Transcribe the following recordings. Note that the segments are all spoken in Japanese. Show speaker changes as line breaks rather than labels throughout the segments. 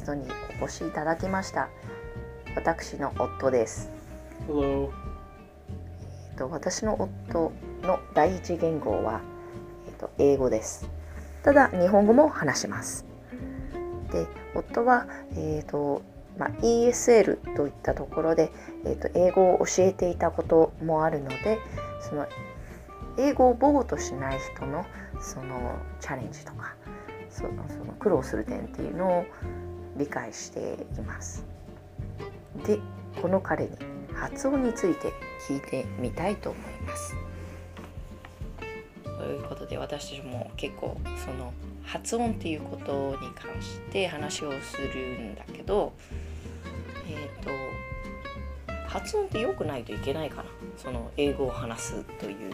ストにお越しいただきました私の夫です。えっと私の夫の第一言語は、えっと英語です。ただ日本語も話します。で夫は、えっとまあ、ESL といったところで、えっと英語を教えていたこともあるのでその英語を母語としない人のそのチャレンジとかそのその苦労する点っていうのを理解しています。でこの彼に発音について聞いてみたいと思います。ということで私たちも結構その発音っていうことに関して話をするんだけどえっ、と発音って良くないといけないかなその英語を話すという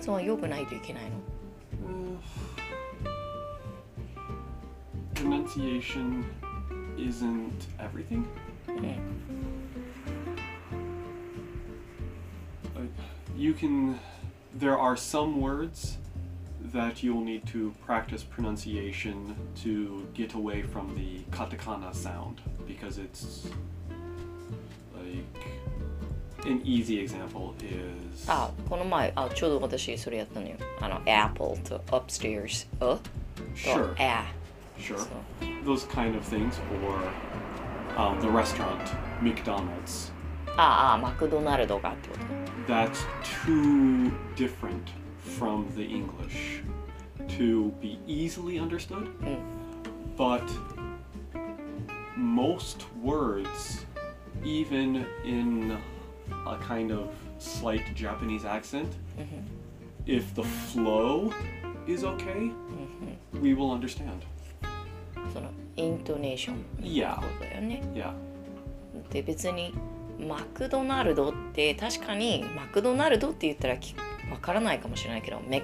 発音は良くないといけないの
Uh, pronunciation isn't everything.
うん、
Like, you can. There are some words that you'll need to practice pronunciation to get away from the katakana sound because it's like an easy example is
あこの前あちょうど私それやったのよあの Apple と Upstairs うと
sure
A
sure
そう
those kind of things or um, the restaurant McDonald's
ああマクドナルドがってこと
that's too different from the English to be easily understood.
Mm.
But most words, even in a kind of slight Japanese accent, if the flow is okay, we will understand.
そのイントネーション
Yeah.
ことだよね
Yeah.
で別にマクドナルドって確かにマクドナルドって言ったらきわからないかもしれないけどメ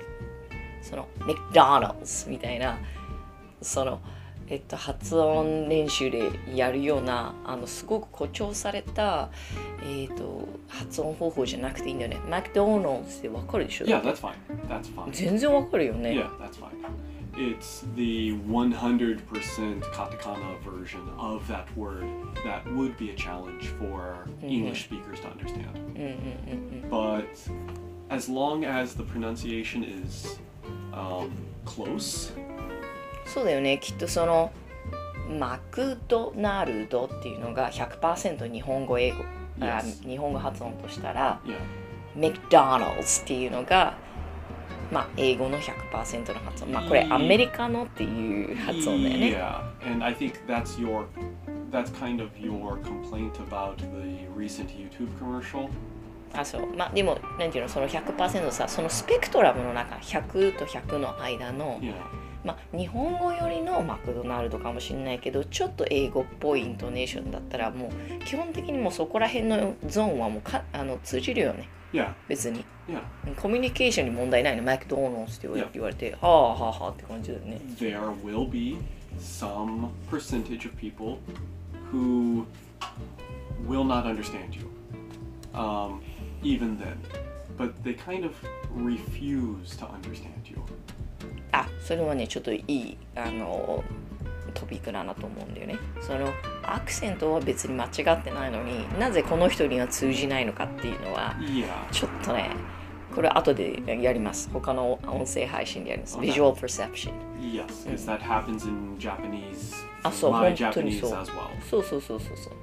そのメクドナルズみたいなそのえっと発音練習でやるようなあのすごく誇張されたえっと発音方法じゃなくていいんだよねマクドナルズってわかるでしょ
Yeah, that's fine. That's fine.
全然わかるよね
Yeah, that's fine. It's the 100% katakana version of that word that would be a challenge for English speakers to understand. But as long as the pronunciation is um, close,
そうだよねきっとそのマクドナルドっていうのが100%日本語英語、あ.日本語発音としたらメクドナルズっていうのがまあ英語の100%の発音まあこれ.アメリカのっていう発音だよね
yeah, and I think that's your that's kind of your complaint about the recent YouTube commercial.
あそうまあでもなんていうのその100%さそのスペクトラムの中100と100の間の
Yeah,
まあ、日本語よりのマクドナルドかもしれないけどちょっと英語っぽいイントネーションだったらもう基本的にもうそこら辺のゾーンはもうかあの通じるよね
yeah,
別に
yeah.
コミュニケーションに問題ないのマクドナルドって言われ
Yeah.
てはあはあはあって感じだよね
there will be some percentage of people who will not understand you, um, even then. But they kind of refuse to understand you.
あそれはねちょっといいあのトピックだなと思うんだよねそのアクセントは別に間違ってないのになぜこの人には通じないのかっていうのは.ちょっとねこれ後でやります他の音声配信でやります。Visual Perception
Yes, because that happens in Japanese.
あ、そう、本当に
Japanese
そう
as well.
そうそうそうそうそう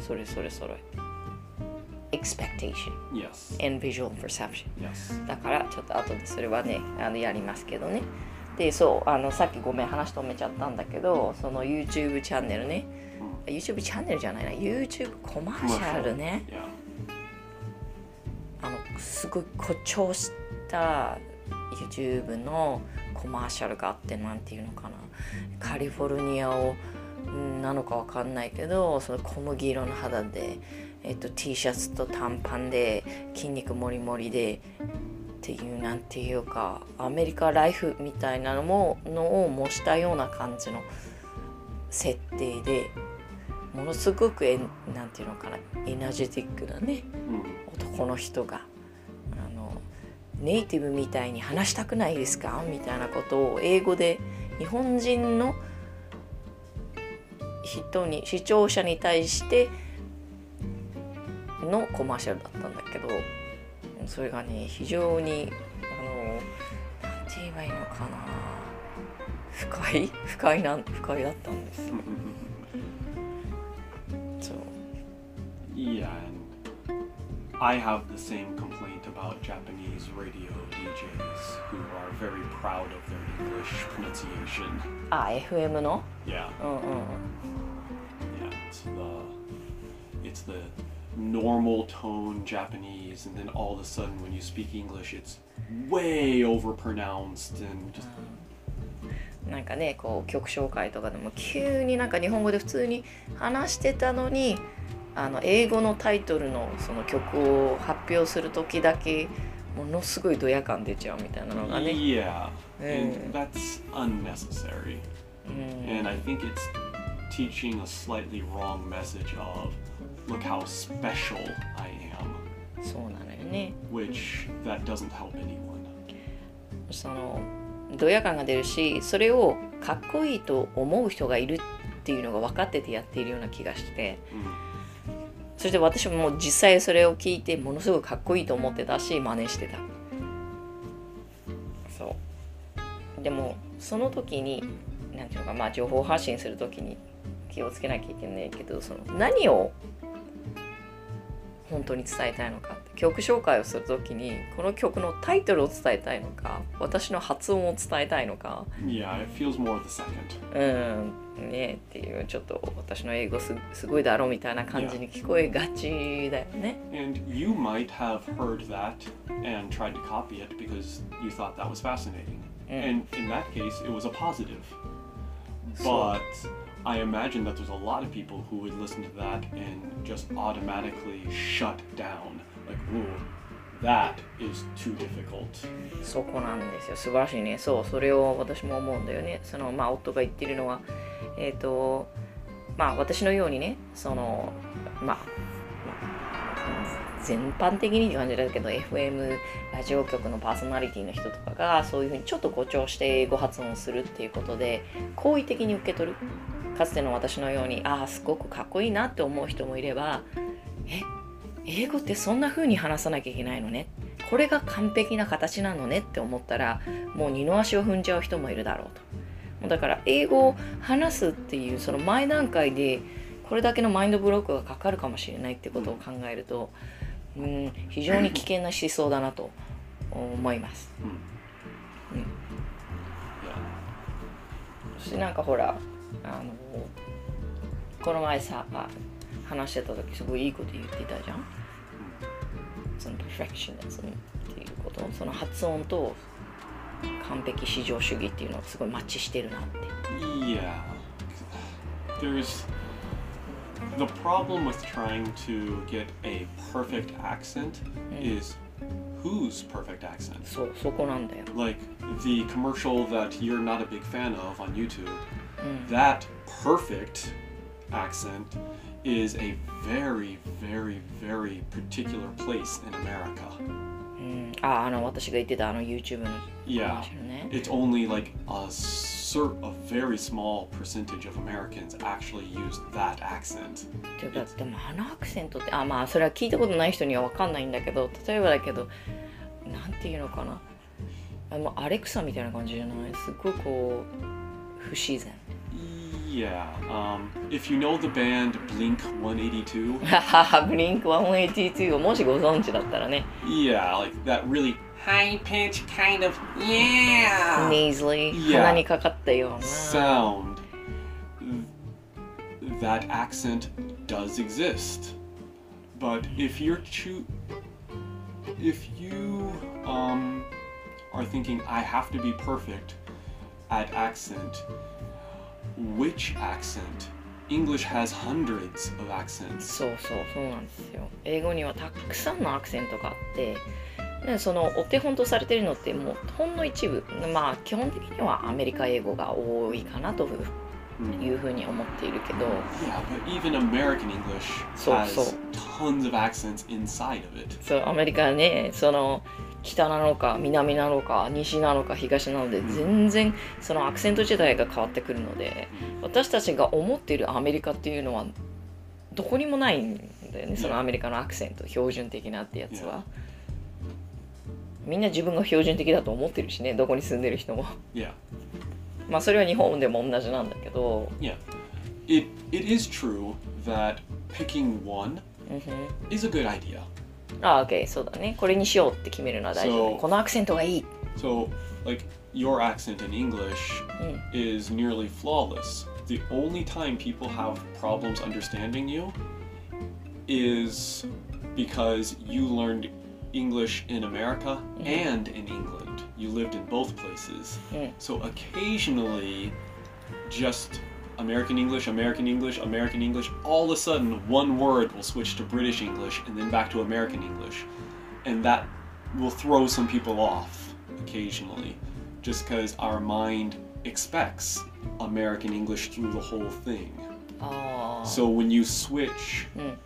それそれそれ Expectation
Yes.
and Visual Perception.
Yes.
だからちょっと後でそれはねあのやりますけどね。でそうあのさっきごめん話止めちゃったんだけどその YouTube チャンネルね YouTube チャンネルじゃないな。YouTube コマーシャルね
Yeah.
あのすごい誇張した YouTube のコマーシャルがあってなんていうのかな。カリフォルニアをんなのかわかんないけどその小麦色の肌で、えっと、T シャツと短パンで筋肉もりもりでっていうなんていうかアメリカライフみたいなのものを模したような感じの設定でものすごくえなんていうのかなエナジェティックなね
Mm.
男の人があのネイティブみたいに話したくないですか？みたいなことを英語で日本人の人に視聴者に対してのコマーシャルだったんだけどそれがね非常にあのなんて言えばいいのかな深い深いなん深いだったんですよそう
Yeah, I have the same complaint about Japanese radio DJs who are very proud of their English pronunciation.
あ FM の
Yeah,
うんうんうん
yeah, it's the it's the normal tone Japanese, and then all of a sudden when you speak English, it's way overpronounced and just
なんかねこう曲紹介とかでも急になんか日本語で普通に話してたのにあの英語のタイトルのその曲を発表する時だけものすごいドヤ感出ちゃうみたいなのがね。
yeah,
Mm.
and that's unnecessary.
うん、
And I think it's teaching a slightly wrong message of look how special I am,
そうなのよね。
which that doesn't help anyone.
そのドヤ感が出るしそれをかっこいいと思う人がいるっていうのが分かっててやっているような気がして。
Mm.
そして私も実際それを聞いてものすごくかっこいいと思ってたし真似してたそうでもその時になんていうのかまあ情報発信する時に気をつけなきゃいけないけどその何を本当に伝えたいのか曲紹介をする時にこの曲のタイトルを伝えたいのか私の発音を伝えたいのか
Yeah, it feels more the second.
うんねっていうちょっと私の英語すすごいだろみたいな感じに聞こえがちだよね。
And you might have heard that and tried to copy it because you thought that was fascinating. And in that case, it was a positive. But I imagine that there's a lot of people who would listen to that and just automatically shut down. Like, whoa, that is too difficult.
そこなんですよ素晴らしいねそうそれを私も思うんだよねそのまあ夫が言ってるのはえっ、とまあ私のようにねそのまあ、まあ全般的にって感じだけど FM ラジオ局のパーソナリティの人とかがそういうふうにちょっと誇張して英語発音するっていうことで好意的に受け取るかつての私のようにああすごくかっこいいなって思う人もいればえ英語ってそんな風に話さなきゃいけないのね？これが完璧な形なのねって思ったらもう二の足を踏んじゃう人もいるだろうともうだから英語を話すっていうその前段階でこれだけのマインドブロックがかかるかもしれないってことを考えると、うん、非常に危険な思想だなと思います。
Yeah.
そしてなんかほらあのこの前さあ話してた時すごいいいこと言ってたじゃんその perfectionism っていうことその発音と完璧至上主義っていうのはすごいマッチしてるなって
Yeah. There's the problem with trying to get a perfect accent is whose perfect accent?
そうそこなんだよ
Like the commercial that you're not a big fan of on YouTube, that perfect accent is a very, very, very particular place in America.
うんああの私が言ってたあの YouTube の
Yeah.
話のね
It's only like a cert, a very small percentage of Americans actually use that accent.
ていうかでもあのアクセントってあまあそれは聞いたことない人には分かんないんだけど例えばだけどなんていうのかなあもうアレクサみたいな感じじゃないすっごいこう不自然
Yeah. Um, if you know the band Blink 182,
はははブリンク182をもしご存知だったらね
yeah, like that really high pitch kind of yeah
nasally、
Yeah.
鼻にかかったような
sound. That accent does exist. But if you're choo- if you um are thinking I have to be perfect at accent, which accent? English has hundreds of accent
そうそうそうなんですよ。英語にはたくさんのアクセントがあって、でそのお手本とされてるのってもうほんの一部、まあ基本的にはアメリカ英語が多いかなと
いう,、
いうふうに思っているけど。
Yeah, but even American English
そ
う
そう
tons of accents inside of it.
そうアメリカね、その。北なのか南なのか西なのか東なので全然そのアクセント自体が変わってくるので私たちが思っているアメリカっていうのはどこにもないんだよねそのアメリカのアクセント標準的なってやつは。みんな自分が標準的だと思ってるしねどこに住んでる人も。
Yeah.
まあそれは日本でも同じなんだけど。
Yeah. It it is true that picking one is a good idea.
ああ OK そうだねこれにしようって決めるのは大事だね
そう
このアクセントがいい
So, like your accent in English
Mm.
is nearly flawless. The only time people have problems understanding you is because you learned English in America and in England. You lived in both places.
Mm.
So occasionally just American English, American English, American English, all of a sudden one word will switch to British English and then back to American English. And that will throw some people off occasionally just because our mind expects American English through the whole thing.
ああ
So when you switch
Mm.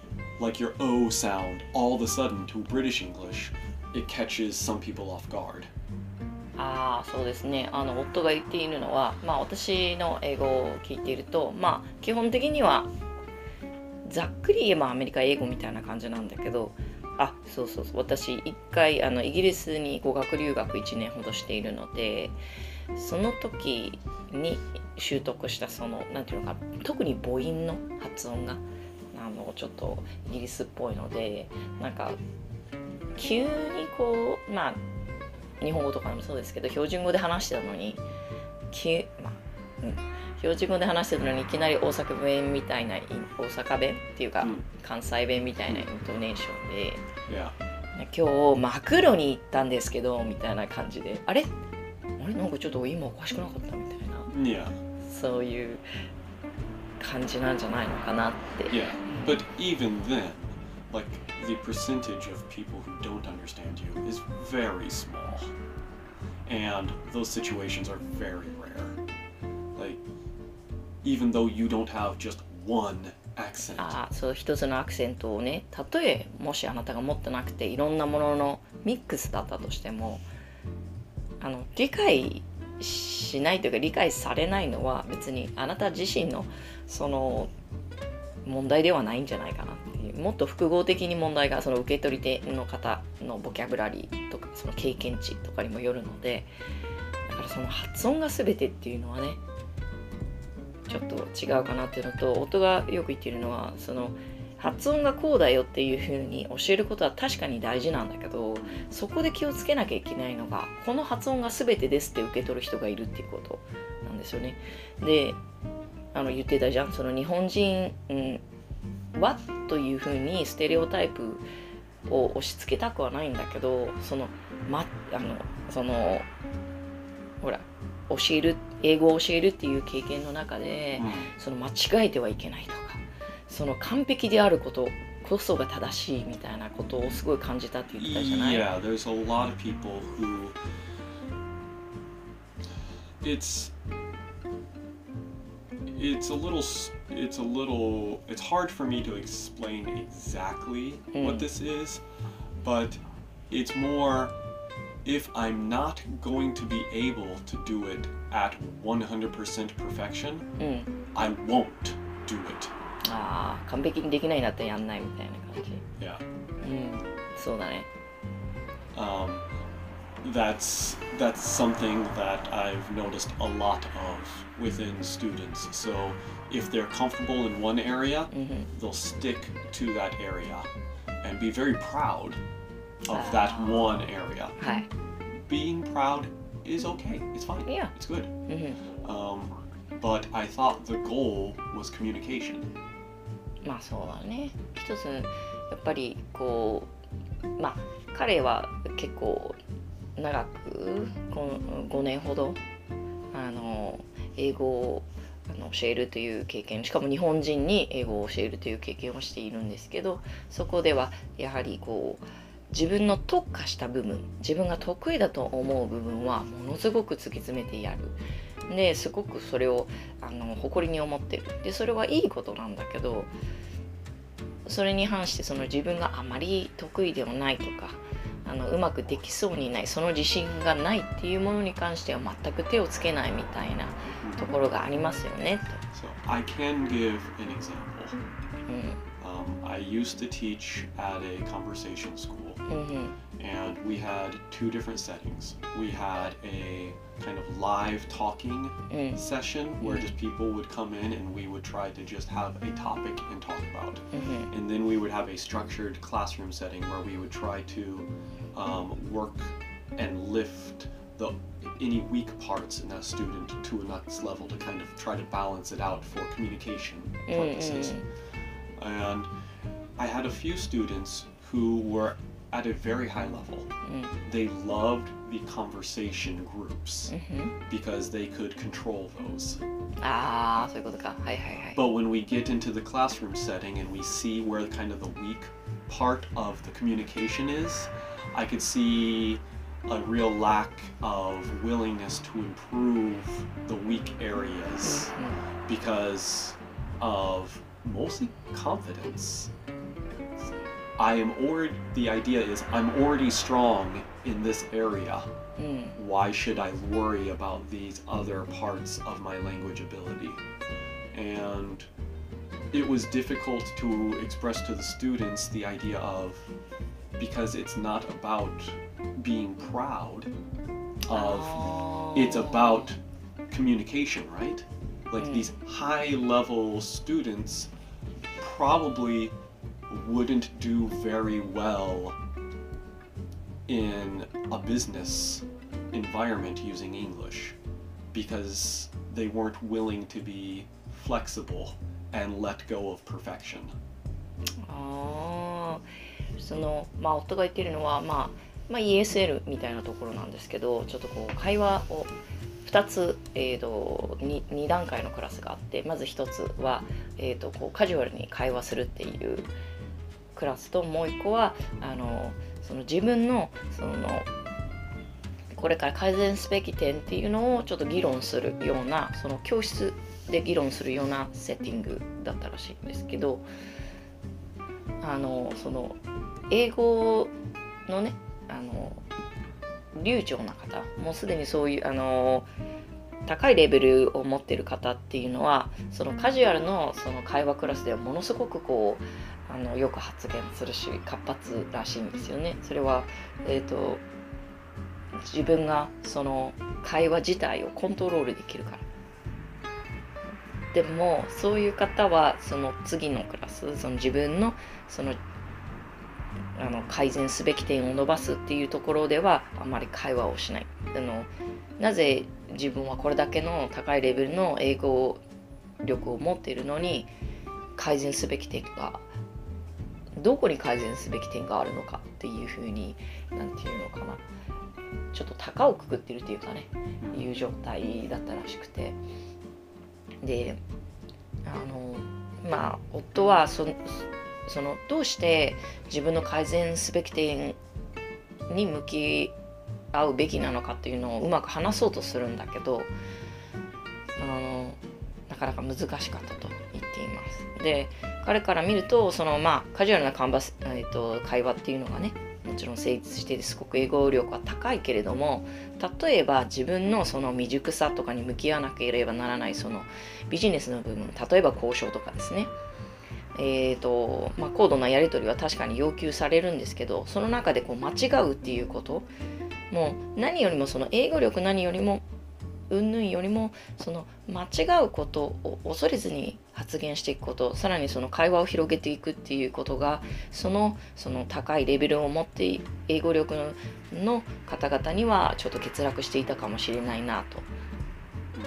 like your O sound all of a sudden to British English, it catches some people off guard.
あそうですね。あの夫が言っているのは、まあ、私の英語を聞いているとまあ基本的にはざっくり言えばアメリカ英語みたいな感じなんだけどあそうそうそう。私一回あのイギリスに語学留学1年ほどしているのでその時に習得したそのなんていうのか特に母音の発音があのちょっとイギリスっぽいのでなんか急にこうまあ日本語とかでもそうですけど標準語で話してたのにき、まあうん、標準語で話してたのにいきなり大阪弁みたいな大阪弁っていうか、
うん
関西弁みたいなイントネーションで.今日マクロに行ったんですけどみたいな感じであれ？あれ？なんかちょっと今おかしくなかったみたいな.そういう感じなんじゃないのかなって。
Yeah. But even then, like the percentage of people who don't understand you is very small. And those situations are very rare. Like even though you don't have just one accent.
ああそう一つのアクセントをねたとえもしあなたが持ってなくていろんなもののミックスだったとしてもあの理解しないというか理解されないのは別にあなた自身のその問題ではないんじゃないかなっもっと複合的に問題がその受け取り手の方のボキャブラリーとかその経験値とかにもよるのでだからその発音が全てっていうのはねちょっと違うかなっていうのと夫がよく言ってるのはその発音がこうだよっていうふうに教えることは確かに大事なんだけどそこで気をつけなきゃいけないのがこの発音が全てですって受け取る人がいるっていうことなんですよね。であの言ってたじゃんその日本人、うん、はというふうにステレオタイプを押し付けたくはないんだけどその,、ま、あのそのほら教える英語を教えるっていう経験の中で、
Mm.
その間違えてはいけないとかその完璧であることこそが正しいみたいなことをすごい感じたって言ってたじゃない
？Yeah, there's a lot of people who it's it's a little s- it's a little it's hard for me to explain exactly what
Mm.
this is, but it's more if I'm not going to be able to do it at 100% perfection,
うん、
I won't do it.
ああ完璧にできないなったらやんないみたいな感じ
Yeah.
うんそうだね
um, that's that's something that I've noticed a lot of within students. So if they're comfortable in one area,
うんうん
they'll stick to that area and be very proud of that one area.
はい
Being proud is okay. It's fine.
Yeah.
It's good.
うん
Um, but I thought the goal was communication.
まあそうだね一つやっぱりこうまあ彼は結構 長くこの5年ほどあの英語をあの教えるという経験しかも日本人に英語を教えるという経験をしているんですけどそこではやはりこう自分の特化した部分自分が得意だと思う部分はものすごく突き詰めてやる。ですごくそれをあの誇りに思ってる。でそれはいいことなんだけどそれに反してその自分があまり得意ではないとかあのうまくできそうにないその自信がないっていうものに関しては全く手をつけないみたいなところがありますよね
So I can give an example.
と。
Um, I used to teach at a conversation school,
うんうんうん
and we had two different settings. We had a kind of live talking
うん
session where just people would come in and we would try to just have a topic and talk about.
うん
And then we would have a structured classroom setting where we would try to um, work and lift the any weak parts in that student to a next level to kind of try to balance it out for communication purposes. Mm-hmm. And I had a few students who were at a very high level.
Mm-hmm.
They loved the conversation groups
mm-hmm.
because they could control those.
Ah, so
But when we get into the classroom setting and we see where kind of the weak part of the communication is, I could see a real lack of willingness to improve the weak areas because of mostly confidence. I am already, the idea is I'm already strong in this area.
うん
why should I worry about these other parts of my language ability? And it was difficult to express to the students the idea of because it's not about being proud of oh. it's about communication, right? Like mm. these high level students probably wouldn't do very well in a business environment using English because they weren't willing to be flexible and let go of perfection.
ああそのまあ夫が言ってるのは、まあ、まあ ESL みたいなところなんですけどちょっとこう会話を2つ、えー、と 2, 2段階のクラスがあってまず1つは、えー、とこうカジュアルに会話するっていうクラスともう1個はあのその自分のそのこれから改善すべき点っていうのをちょっと議論するようなその教室で議論するようなセッティングだったらしいんですけどあのその英語のねあの流暢な方もうすでにそういうあの高いレベルを持ってる方っていうのはそのカジュアルのその会話クラスではものすごくこうあのよく発言するし活発らしいんですよね。それは、えー、と自分がその会話自体をコントロールできるから。でもそういう方はその次のクラスその自分のそのあの改善すべき点を伸ばすっていうところではあまり会話をしないあのなぜ自分はこれだけの高いレベルの英語力を持っているのに改善すべき点がどこに改善すべき点があるのかっていうふうになんていうのかなちょっと高をくくってるっていうかねいう状態だったらしくてであのまあ夫はそそのどうして自分の改善すべき点に向き合うべきなのかっていうのをうまく話そうとするんだけどあのなかなか難しかったと言っています。で彼から見るとそのまあカジュアルなカンバス、えー、と会話っていうのがねもちろん成立しててすごく英語力は高いけれども例えば自分のその未熟さとかに向き合わなければならないそのビジネスの部分例えば交渉とかですね。えーとまあ、高度なやり取りは確かに要求されるんですけどその中でこう間違うっていうこともう何よりもその英語力何よりも云々よりもその間違うことを恐れずに発言していくことさらにその会話を広げていくっていうことがそのその高いレベルを持って英語力の方々にはちょっと欠落していたかもしれないなと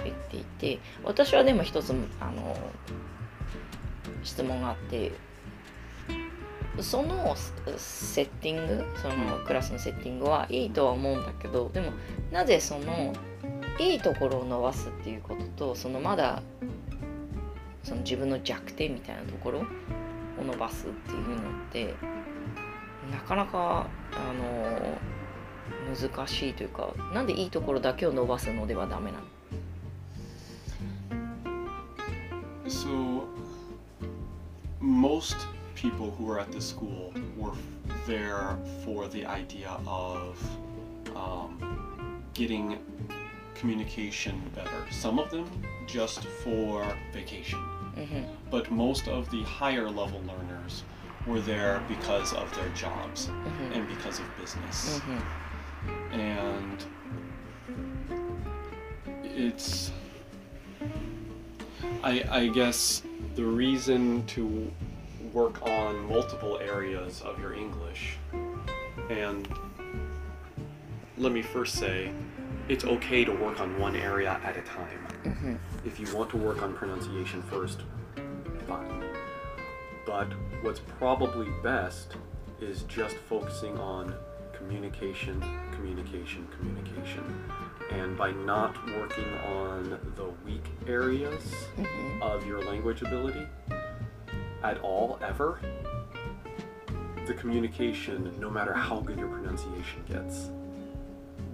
言っていて私はでも一つあの質問があってそのセッティングそのクラスのセッティングはいいとは思うんだけどでもなぜそのいいところを伸ばすっていうこととそのまだその自分の弱点みたいなところを伸ばすっていうのってなかなかあの難しいというかなんでいいところだけを伸ばすのではダメなの
？So, most people who were at the school were there for the idea of um, getting communication better. Some of them just for vacation. Mm-hmm. But most of the higher level learners were there because of their jobs mm-hmm. and because of business. Mm-hmm. And it's I, I guess the reason to work on multiple areas of your English, and let me first say, it's okay to work on one area at a time. Mm-hmm. If you want to work on pronunciation first, fine. But what's probably best is just focusing on communication, communication, communication. And by not working on the weak areas mm-hmm. of your language ability at all, ever, the communication, no matter how good your pronunciation gets,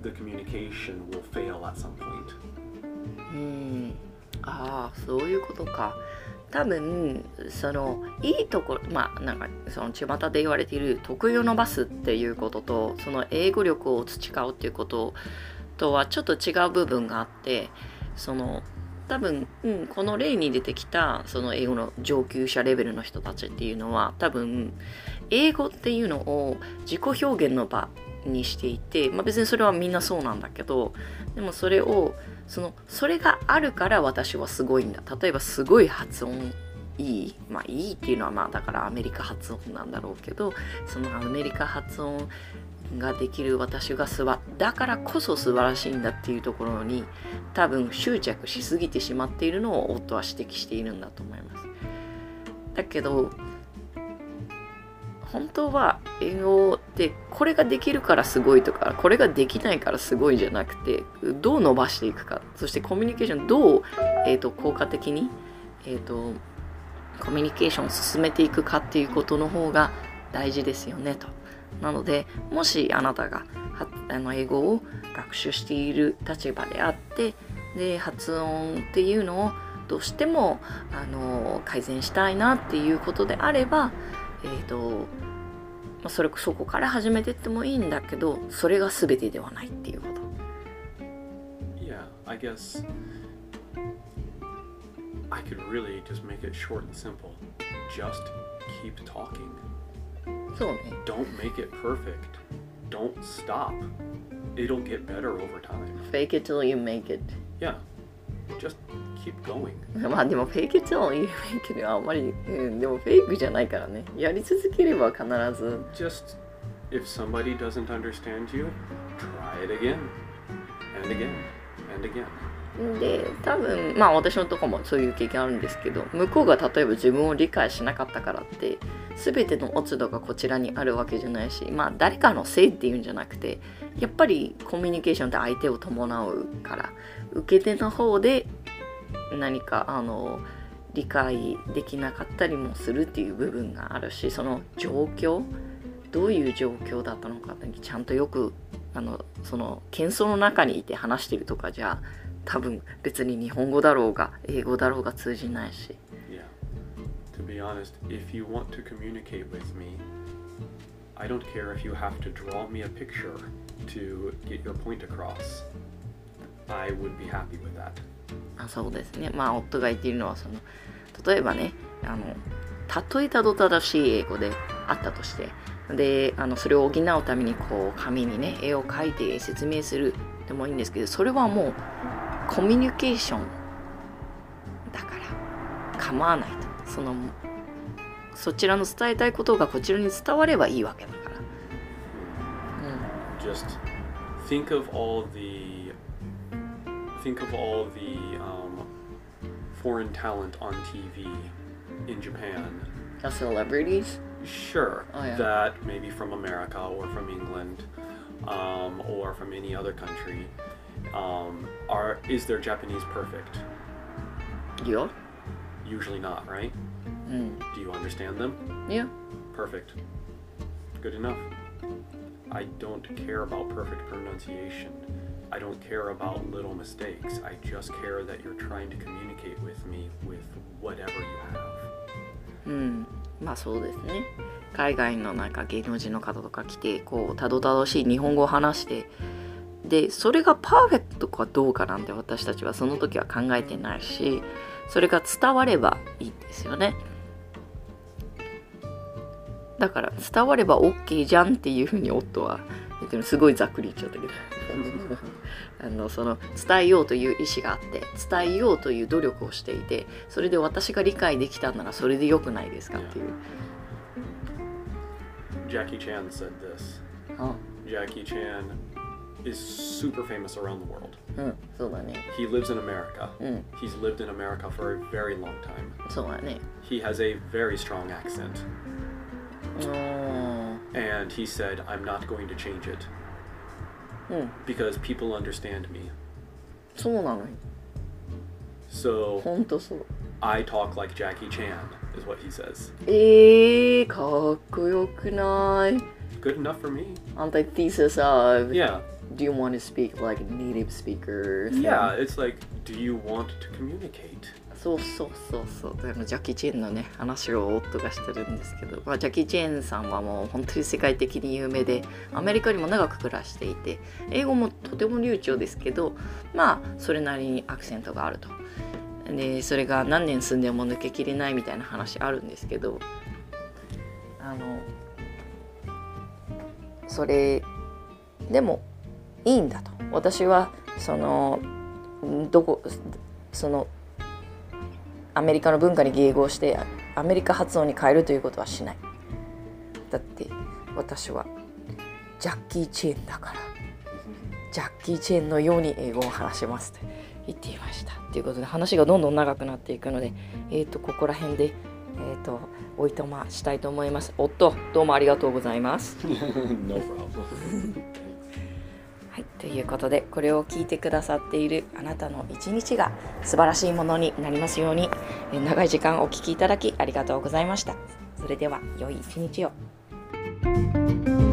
the communication will fail at some point.
うんああそういうことか多分そのいいところまあなんかその巷で言われている得意を伸ばすっていうこととその英語力を培うっていうこととはちょっと違う部分があってその多分、うん、この例に出てきたその英語の上級者レベルの人たちっていうのは多分英語っていうのを自己表現の場にしていて、まあ、別にそれはみんなそうなんだけどでもそれをそのそれがあるから私はすごいんだ。例えばすごい発音いい。まあいいっていうのはまあだからアメリカ発音なんだろうけどそのアメリカ発音ができる私がすばだからこそ素晴らしいんだっていうところに多分執着しすぎてしまっているのを夫は指摘しているんだと思います。だけど本当は英語ってこれができるからすごいとかこれができないからすごいじゃなくてどう伸ばしていくかそしてコミュニケーションどう、えー、と効果的に、えー、とコミュニケーションを進めていくかっていうことの方が大事ですよねと。なのでもしあなたがあの英語を学習している立場であってで発音っていうのをどうしてもあの改善したいなっていうことであれば、えーとまあ、それそこから始めてってもいいんだけどそれが全てではないっていうこと。
Yeah, I guess I could really just make it short and simple. Just keep talking.
そうね。
Don't make it perfect. Don't stop. It'll get better over time.
Fake it till you make it.
Yeah. Just keep going.
まあでもフェイク it till you make it はあんまり、うん、でもフェイクじゃないからね。やり続ければ必ず
Just if somebody doesn't understand you, try it again and again and again.
で多分まあ私のとこもそういう経験あるんですけど向こうが例えば自分を理解しなかったからって全ての落ち度がこちらにあるわけじゃないしまあ誰かのせいっていうんじゃなくてやっぱりコミュニケーションって相手を伴うから受け手の方で何かあの理解できなかったりもするっていう部分があるしその状況どういう状況だったのかちゃんとよくあのその喧騒の中にいて話してるとかじゃあ多分別に日本語だろうが英語だろうが通じないし。あそうですね。まあ、夫が言っているのはその、例えばね、あの例えたど正しい英語であったとして、であのそれを補うためにこう紙にね絵を描いて説明するでもいいんですけど、それはもうコミュニケーションだから構わないとそのそちらの伝えたいことがこちらに伝わればいいわけだから、
Just think of all the think of all the um, foreign talent on TV in Japan.
うん、celebrities
Sure,
Oh, yeah.
that maybe from America or from England um, or from any other country. Um, are is their Japanese perfect?
いいよ、
Usually not, right?
うん、
Do you understand them?
いや
Perfect. Good enough. I don't care about perfect pronunciation. I don't care about little mistakes. I just care that you're trying to communicate with me with whatever you have.
うん、まあそうですね海外のなんか芸能人の方とか来てこうたどたどしい日本語を話して でそれがパーフェクトかどうかなんて私たちはその時は考えてないしそれが伝わればいいんですよね。だから伝われば OK じゃんっていうふうに夫は言ってる。すごいざっくり言っちゃったけど。あのその伝えようという意思があって伝えようという努力をしていてそれで私が理解できたならそれでよくないですかっていう。
Jackie Chan said this.
あ
Jackie Chan is super famous around the world.
うんそうだね
He lives in America.
うん
He's lived in America for a very long time.
そうだね
He has a very strong accent.
うーん
And he said, I'm not going to change it
うん
because people understand me.
そうなのよ
So
ほんとそう
I talk like Jackie Chan, is what he says.
えー、かっこよくない
Good enough for me.
Antithesis of
Yeah.
Do you want to speak like native speaker?
Yeah, it's like, do you want to communicate?
そうそうそうそうあのジャッキー・チェンのね話を夫がしてるんですけど、まあ、ジャッキー・チェンさんはもう本当に世界的に有名でアメリカにも長く暮らしていて英語もとても流暢ですけどまあそれなりにアクセントがあるとでそれが何年住んでも抜けきれないみたいな話あるんですけどあのそれでもいいんだと。私はそのどこそのアメリカの文化に迎合してアメリカ発音に変えるということはしない。だって私はジャッキー・チェーンだからジャッキー・チェーンのように英語を話しますと言っていました。ということで話がどんどん長くなっていくのでえっ、とここら辺でえっ、とおいとましたいと思います。夫どうもありがとうございます。
No、
ということでこれを聞いてくださっているあなたの一日が素晴らしいものになりますように長い時間お聴きいただきありがとうございました。それでは良い一日を。